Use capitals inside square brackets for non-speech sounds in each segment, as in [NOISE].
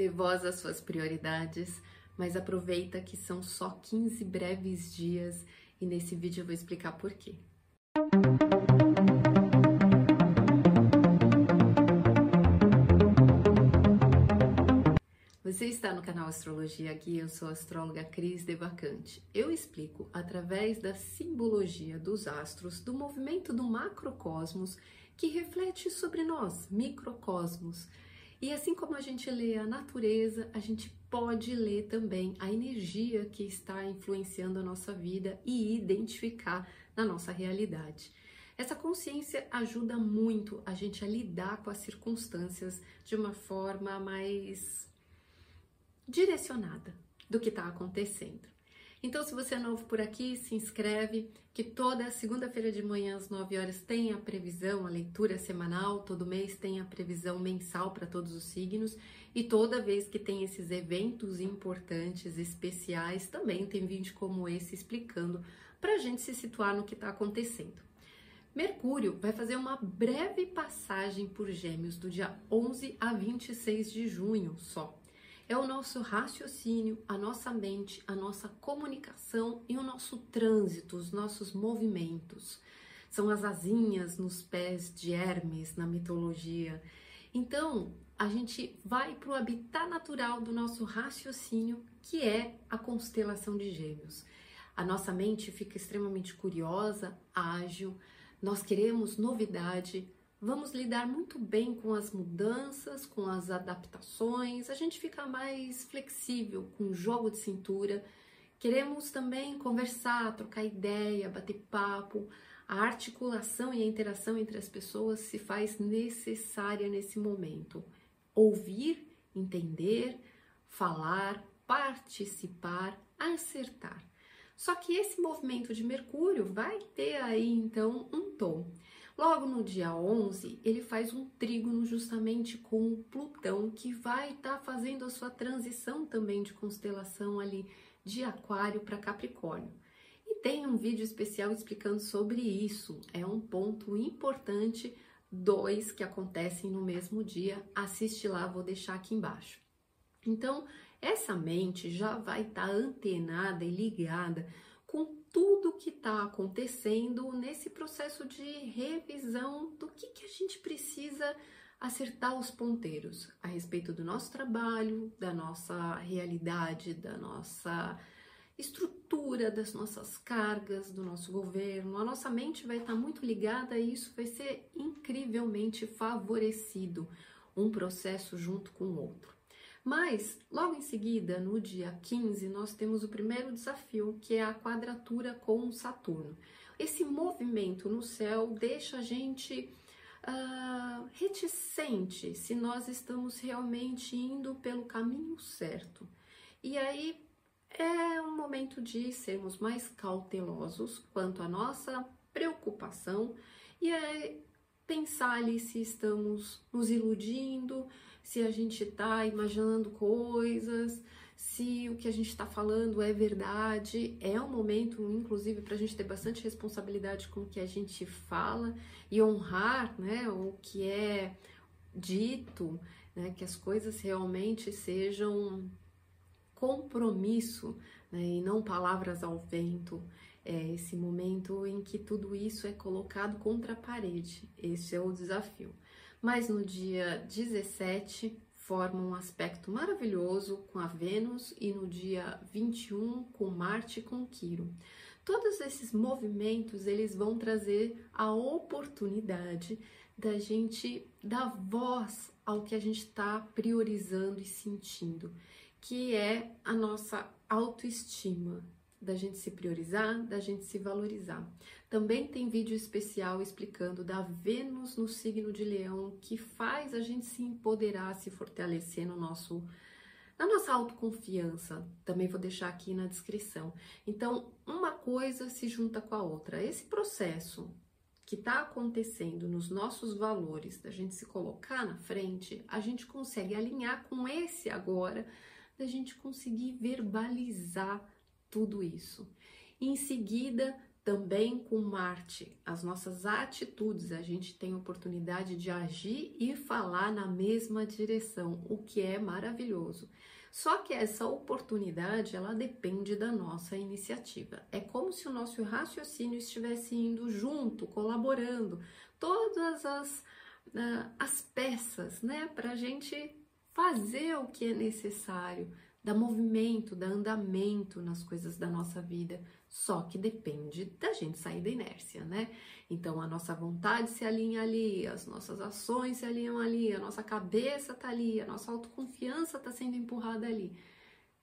dê voz às suas prioridades, mas aproveita que são só 15 breves dias e nesse vídeo eu vou explicar por quê. Você está no canal Astrologia Guia, eu sou a astróloga Cris Devacante. Eu explico através da simbologia dos astros, do movimento do macrocosmos que reflete sobre nós, microcosmos. E assim como a gente lê a natureza, a gente pode ler também a energia que está influenciando a nossa vida e identificar na nossa realidade. Essa consciência ajuda muito a gente a lidar com as circunstâncias de uma forma mais direcionada do que está acontecendo. Então, se você é novo por aqui, se inscreve, que toda segunda-feira de manhã às 9 horas tem a previsão, a leitura semanal, todo mês tem a previsão mensal para todos os signos, e toda vez que tem esses eventos importantes, especiais, também tem vídeo como esse explicando para a gente se situar no que está acontecendo. Mercúrio vai fazer uma breve passagem por Gêmeos do dia 11 a 26 de junho só é o nosso raciocínio, a nossa mente, a nossa comunicação e o nosso trânsito, os nossos movimentos. São as asinhas nos pés de Hermes na mitologia. Então, a gente vai para o habitat natural do nosso raciocínio, que é a constelação de Gêmeos. A nossa mente fica extremamente curiosa, ágil, nós queremos novidade, vamos lidar muito bem com as mudanças, com as adaptações, a gente fica mais flexível com o jogo de cintura. Queremos também conversar, trocar ideia, bater papo. A articulação e a interação entre as pessoas se faz necessária nesse momento. Ouvir, entender, falar, participar, acertar. Só que esse movimento de Mercúrio vai ter aí então um tom. Logo no dia 11, ele faz um trígono justamente com o Plutão, que vai estar tá fazendo a sua transição também de constelação ali de Aquário para Capricórnio. E tem um vídeo especial explicando sobre isso. É um ponto importante, dois que acontecem no mesmo dia. Assiste lá, vou deixar aqui embaixo. Então, essa mente já vai estar tá antenada e ligada tudo que está acontecendo nesse processo de revisão do que, que a gente precisa acertar os ponteiros a respeito do nosso trabalho, da nossa realidade, da nossa estrutura, das nossas cargas, do nosso governo. A nossa mente vai estar tá muito ligada e isso vai ser incrivelmente favorecido, um processo junto com o outro. Mas, logo em seguida, no dia 15, nós temos o primeiro desafio, que é a quadratura com Saturno. Esse movimento no céu deixa a gente uh, reticente se nós estamos realmente indo pelo caminho certo. E aí é um momento de sermos mais cautelosos quanto à nossa preocupação e é pensar ali se estamos nos iludindo, se a gente está imaginando coisas, se o que a gente está falando é verdade. É um momento, inclusive, para a gente ter bastante responsabilidade com o que a gente fala e honrar né, o que é dito, né, que as coisas realmente sejam compromisso né, e não palavras ao vento. É esse momento em que tudo isso é colocado contra a parede. Esse é o desafio mas no dia 17 forma um aspecto maravilhoso com a Vênus e no dia 21 com Marte com Quiro. Todos esses movimentos eles vão trazer a oportunidade da gente dar voz ao que a gente está priorizando e sentindo, que é a nossa autoestima, da gente se priorizar, da gente se valorizar. Também tem vídeo especial explicando da Vênus no signo de Leão, que faz a gente se empoderar, se fortalecer no nosso na nossa autoconfiança. Também vou deixar aqui na descrição. Então, uma coisa se junta com a outra. Esse processo que está acontecendo nos nossos valores, da gente se colocar na frente, a gente consegue alinhar com esse agora, da gente conseguir verbalizar tudo isso. em seguida, também com Marte, as nossas atitudes, a gente tem oportunidade de agir e falar na mesma direção, o que é maravilhoso. Só que essa oportunidade, ela depende da nossa iniciativa. É como se o nosso raciocínio estivesse indo junto, colaborando, todas as, uh, as peças, né, para a gente fazer o que é necessário, dar movimento, dar andamento nas coisas da nossa vida, só que depende da gente sair da inércia, né? Então a nossa vontade se alinha ali, as nossas ações se alinham ali, a nossa cabeça tá ali, a nossa autoconfiança tá sendo empurrada ali.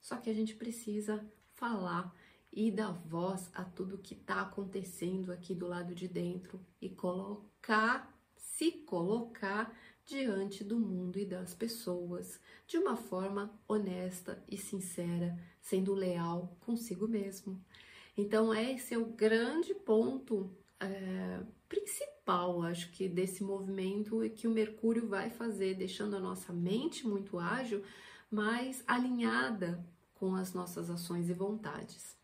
Só que a gente precisa falar e dar voz a tudo que tá acontecendo aqui do lado de dentro e colocar, se colocar diante do mundo e das pessoas de uma forma honesta e sincera, sendo leal consigo mesmo. Então, esse é o grande ponto é, principal, acho que, desse movimento que o Mercúrio vai fazer, deixando a nossa mente muito ágil, mas alinhada com as nossas ações e vontades.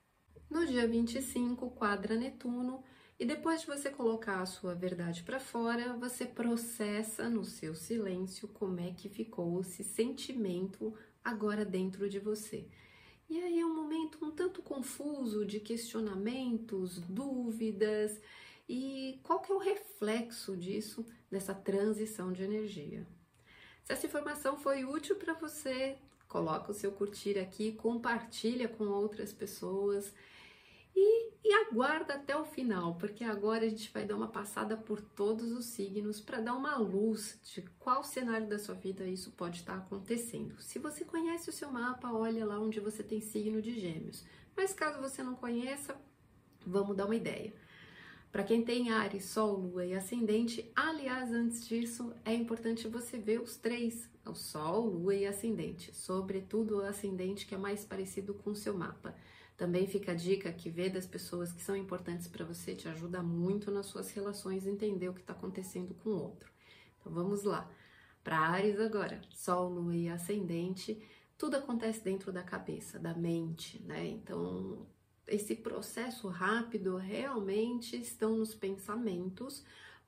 No dia 25, quadra Netuno, e depois de você colocar a sua verdade para fora, você processa no seu silêncio como é que ficou esse sentimento agora dentro de você. E aí é um momento um tanto confuso de questionamentos, dúvidas e qual que é o reflexo disso dessa transição de energia. Se essa informação foi útil para você, coloca o seu curtir aqui, compartilha com outras pessoas e, e aguarda até o final, porque agora a gente vai dar uma passada por todos os signos para dar uma luz de qual cenário da sua vida isso pode estar acontecendo. Se você conhece o seu mapa, olha lá onde você tem signo de Gêmeos. Mas caso você não conheça, vamos dar uma ideia. Para quem tem Ares, Sol, Lua e Ascendente, aliás, antes disso, é importante você ver os três, o Sol, Lua e Ascendente, sobretudo o Ascendente que é mais parecido com o seu mapa. Também fica a dica que ver das pessoas que são importantes para você te ajuda muito nas suas relações entender o que está acontecendo com o outro. Então vamos lá. Para Ares agora, Sol, Lua e Ascendente, tudo acontece dentro da cabeça, da mente, né? Então esse processo rápido realmente estão nos pensamentos,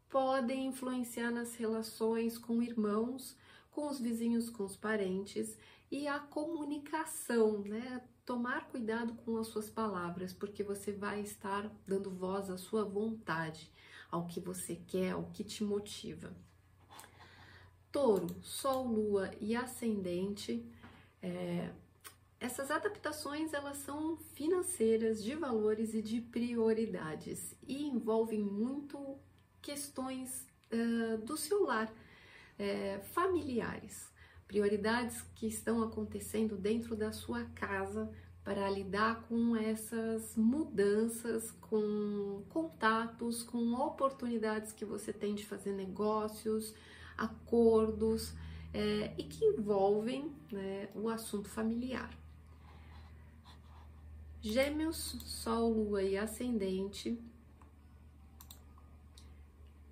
podem influenciar nas relações com irmãos, com os vizinhos, com os parentes e a comunicação, né? Tomar cuidado com as suas palavras, porque você vai estar dando voz à sua vontade, ao que você quer, ao que te motiva. Touro, Sol, Lua e Ascendente, é, essas adaptações elas são financeiras, de valores e de prioridades e envolvem muito questões uh, do seu lar, uh, familiares prioridades que estão acontecendo dentro da sua casa para lidar com essas mudanças, com contatos, com oportunidades que você tem de fazer negócios, acordos é, e que envolvem né, o assunto familiar. Gêmeos, Sol, Lua e Ascendente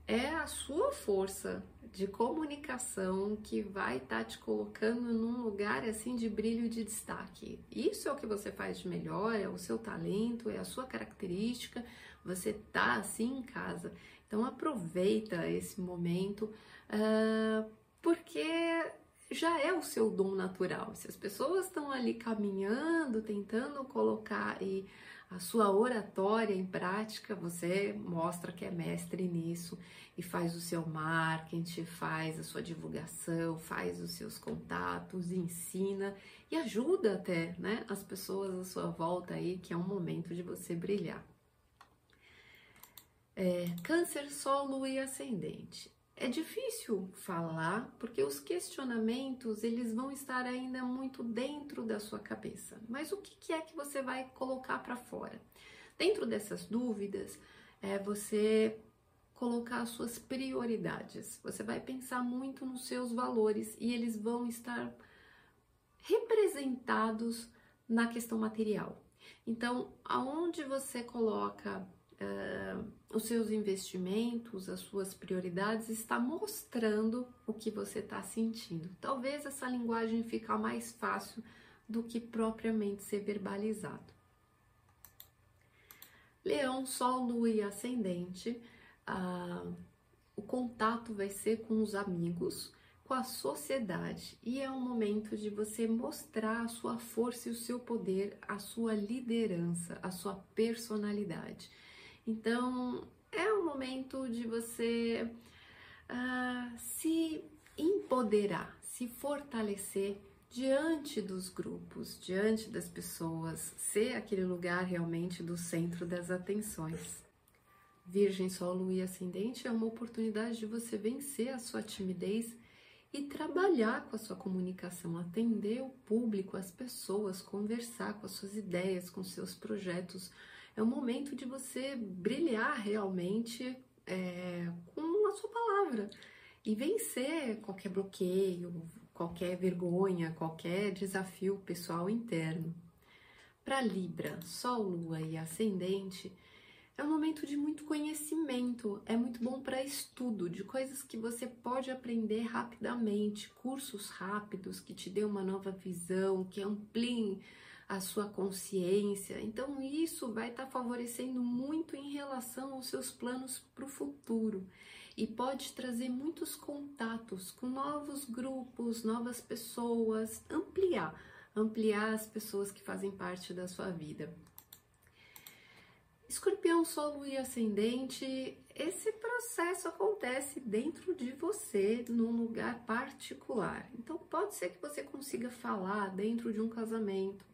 é a sua força de comunicação que vai estar tá te colocando num lugar assim de brilho de destaque. Isso é o que você faz de melhor, é o seu talento, é a sua característica. Você tá assim em casa. Então aproveita esse momento, uh, porque já é o seu dom natural. Se as pessoas estão ali caminhando, tentando colocar e a sua oratória em prática, você mostra que é mestre nisso e faz o seu marketing, faz a sua divulgação, faz os seus contatos, ensina e ajuda até, né, as pessoas à sua volta aí, que é um momento de você brilhar. É, câncer, solo e ascendente. É difícil falar porque os questionamentos eles vão estar ainda muito dentro da sua cabeça. Mas o que é que você vai colocar para fora? Dentro dessas dúvidas, é você colocar as suas prioridades. Você vai pensar muito nos seus valores e eles vão estar representados na questão material. Então, aonde você coloca uh, os seus investimentos, as suas prioridades, está mostrando o que você está sentindo. Talvez essa linguagem fique mais fácil do que propriamente ser verbalizado. Leão, Sol, Lua e Ascendente, ah, o contato vai ser com os amigos, com a sociedade e é um momento de você mostrar a sua força e o seu poder, a sua liderança, a sua personalidade. Então é um momento de você uh, se empoderar, se fortalecer diante dos grupos, diante das pessoas, ser aquele lugar realmente do centro das atenções. Virgem, Sol, Lua e Ascendente é uma oportunidade de você vencer a sua timidez e trabalhar com a sua comunicação, atender o público, as pessoas, conversar com as suas ideias, com seus projetos. É o momento de você brilhar realmente é, com a sua palavra. E vencer qualquer bloqueio, qualquer vergonha, qualquer desafio pessoal interno. Para Libra, Sol, Lua e Ascendente, é um momento de muito conhecimento, é muito bom para estudo, de coisas que você pode aprender rapidamente, cursos rápidos que te dêem uma nova visão, que ampliem a sua consciência. Então, isso vai estar tá favorecendo muito em relação aos seus planos para o futuro e pode trazer muitos contatos com novos grupos, novas pessoas, ampliar, ampliar as pessoas que fazem parte da sua vida. Escorpião, Sol e Ascendente, esse processo acontece dentro de você, num lugar particular. Então, pode ser que você consiga falar dentro de um casamento,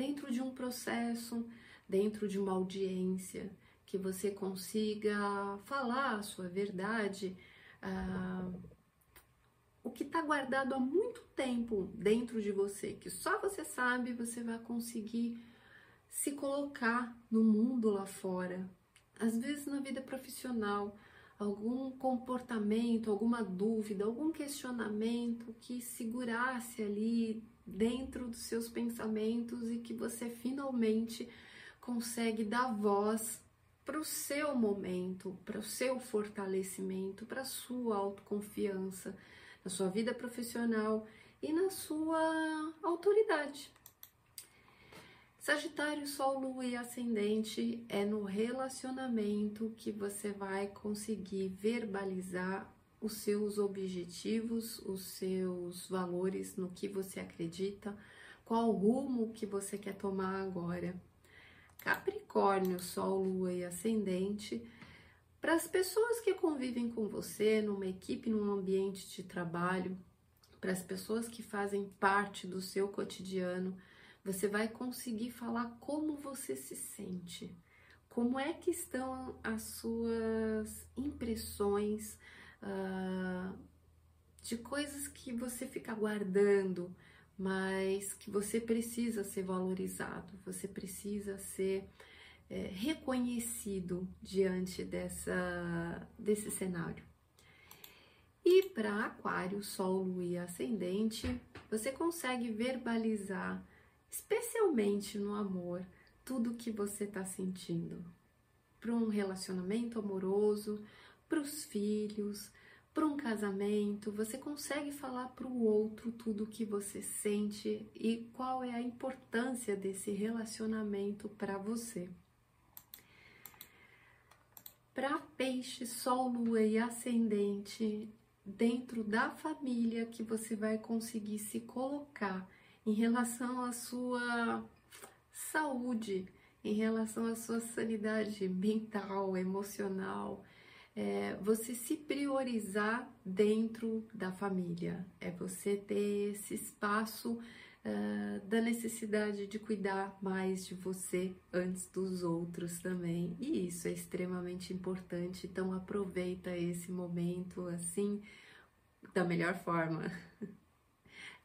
dentro de um processo, dentro de uma audiência, que você consiga falar a sua verdade, ah, o que está guardado há muito tempo dentro de você, que só você sabe, você vai conseguir se colocar no mundo lá fora. Às vezes na vida profissional, algum comportamento, alguma dúvida, algum questionamento que segurasse ali dentro dos seus pensamentos e que você finalmente consegue dar voz para o seu momento, para o seu fortalecimento, para a sua autoconfiança, na sua vida profissional e na sua autoridade. Sagitário, Sol, Lua e Ascendente é no relacionamento que você vai conseguir verbalizar os seus objetivos, os seus valores, no que você acredita, qual rumo que você quer tomar agora. Capricórnio, Sol, Lua e Ascendente, para as pessoas que convivem com você numa equipe, num ambiente de trabalho, para as pessoas que fazem parte do seu cotidiano, você vai conseguir falar como você se sente, como é que estão as suas impressões uh, de coisas que você fica guardando, mas que você precisa ser valorizado, você precisa ser é, reconhecido diante dessa, desse cenário. E para Aquário, Sol, Lua e Ascendente, você consegue verbalizar especialmente no amor, tudo que você está sentindo. Para um relacionamento amoroso, para os filhos, para um casamento, você consegue falar para o outro tudo o que você sente e qual é a importância desse relacionamento para você. Para peixe, sol, lua e ascendente, dentro da família que você vai conseguir se colocar em relação à sua saúde, em relação à sua sanidade mental, emocional, é você se priorizar dentro da família, é você ter esse espaço uh, da necessidade de cuidar mais de você antes dos outros também, e isso é extremamente importante. Então, aproveita esse momento assim da melhor forma. [LAUGHS]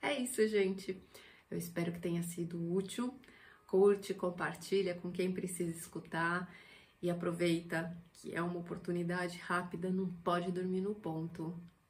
É isso, gente. Eu espero que tenha sido útil. Curte, compartilha com quem precisa escutar e aproveita que é uma oportunidade rápida, não pode dormir no ponto.